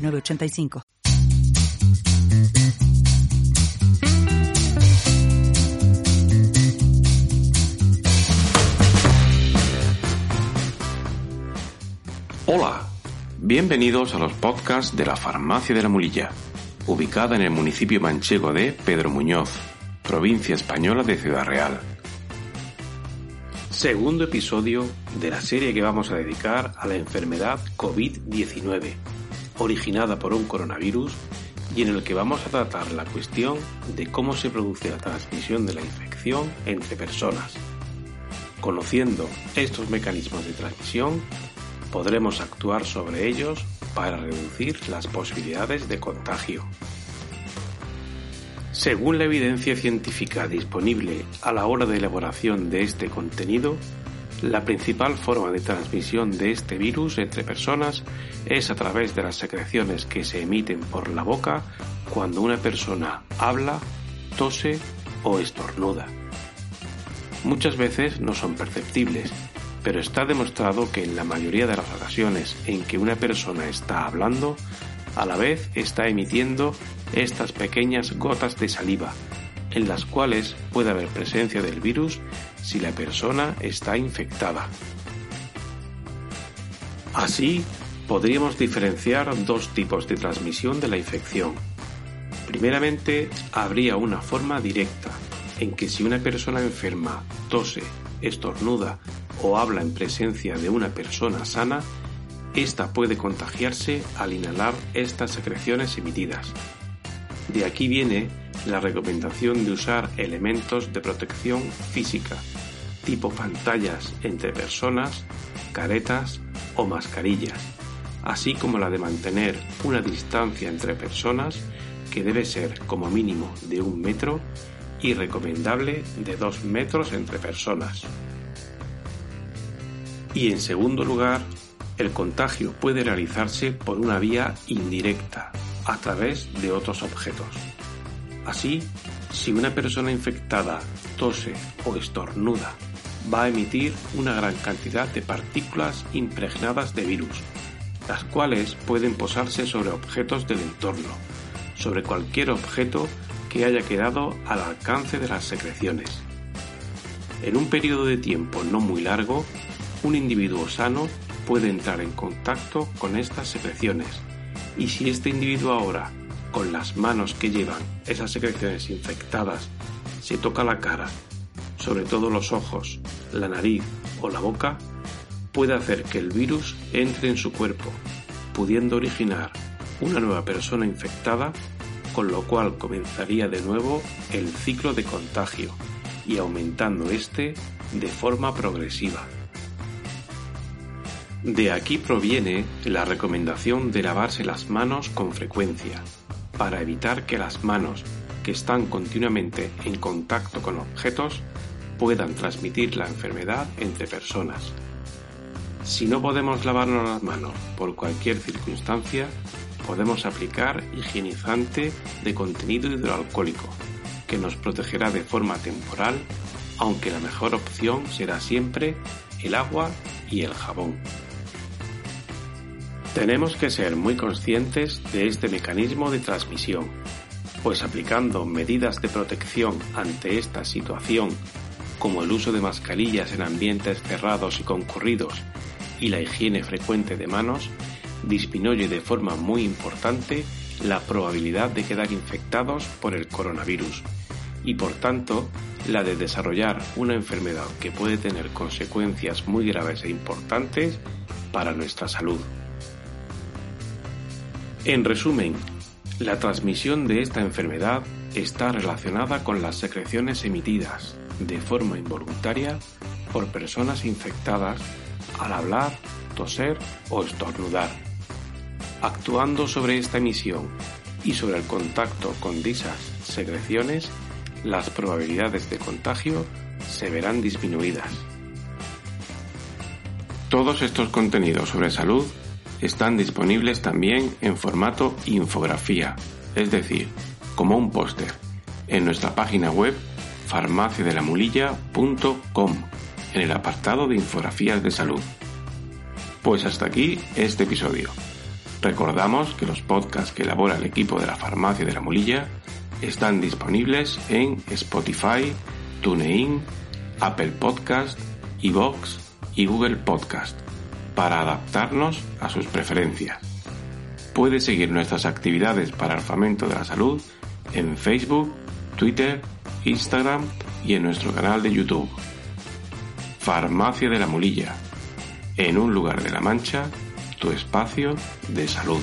906985. Hola, bienvenidos a los podcasts de la Farmacia de la Mulilla, ubicada en el municipio manchego de Pedro Muñoz, provincia española de Ciudad Real. Segundo episodio de la serie que vamos a dedicar a la enfermedad COVID-19, originada por un coronavirus y en el que vamos a tratar la cuestión de cómo se produce la transmisión de la infección entre personas. Conociendo estos mecanismos de transmisión, podremos actuar sobre ellos para reducir las posibilidades de contagio. Según la evidencia científica disponible a la hora de elaboración de este contenido, la principal forma de transmisión de este virus entre personas es a través de las secreciones que se emiten por la boca cuando una persona habla, tose o estornuda. Muchas veces no son perceptibles, pero está demostrado que en la mayoría de las ocasiones en que una persona está hablando, a la vez está emitiendo estas pequeñas gotas de saliva, en las cuales puede haber presencia del virus si la persona está infectada. Así, podríamos diferenciar dos tipos de transmisión de la infección. Primeramente, habría una forma directa, en que si una persona enferma tose, estornuda o habla en presencia de una persona sana, ésta puede contagiarse al inhalar estas secreciones emitidas. De aquí viene la recomendación de usar elementos de protección física, tipo pantallas entre personas, caretas o mascarillas, así como la de mantener una distancia entre personas que debe ser como mínimo de un metro y recomendable de dos metros entre personas. Y en segundo lugar, el contagio puede realizarse por una vía indirecta, a través de otros objetos. Así, si una persona infectada tose o estornuda, va a emitir una gran cantidad de partículas impregnadas de virus, las cuales pueden posarse sobre objetos del entorno, sobre cualquier objeto que haya quedado al alcance de las secreciones. En un periodo de tiempo no muy largo, un individuo sano puede entrar en contacto con estas secreciones y si este individuo ahora, con las manos que llevan esas secreciones infectadas, se toca la cara, sobre todo los ojos, la nariz o la boca, puede hacer que el virus entre en su cuerpo, pudiendo originar una nueva persona infectada, con lo cual comenzaría de nuevo el ciclo de contagio y aumentando este de forma progresiva. De aquí proviene la recomendación de lavarse las manos con frecuencia, para evitar que las manos, que están continuamente en contacto con objetos, puedan transmitir la enfermedad entre personas. Si no podemos lavarnos las manos por cualquier circunstancia, podemos aplicar higienizante de contenido hidroalcohólico, que nos protegerá de forma temporal, aunque la mejor opción será siempre el agua y el jabón. Tenemos que ser muy conscientes de este mecanismo de transmisión, pues aplicando medidas de protección ante esta situación, como el uso de mascarillas en ambientes cerrados y concurridos y la higiene frecuente de manos, disminuye de forma muy importante la probabilidad de quedar infectados por el coronavirus y por tanto la de desarrollar una enfermedad que puede tener consecuencias muy graves e importantes para nuestra salud. En resumen, la transmisión de esta enfermedad está relacionada con las secreciones emitidas de forma involuntaria por personas infectadas al hablar, toser o estornudar. Actuando sobre esta emisión y sobre el contacto con dichas secreciones, las probabilidades de contagio se verán disminuidas. Todos estos contenidos sobre salud están disponibles también en formato infografía, es decir, como un póster, en nuestra página web farmaciadelamulilla.com, en el apartado de infografías de salud. Pues hasta aquí este episodio. Recordamos que los podcasts que elabora el equipo de la Farmacia de la Mulilla están disponibles en Spotify, TuneIn, Apple Podcast, iVoox y Google Podcast para adaptarnos a sus preferencias. Puede seguir nuestras actividades para el fomento de la salud en Facebook, Twitter, Instagram y en nuestro canal de YouTube. Farmacia de la Mulilla. En un lugar de la Mancha tu espacio de salud.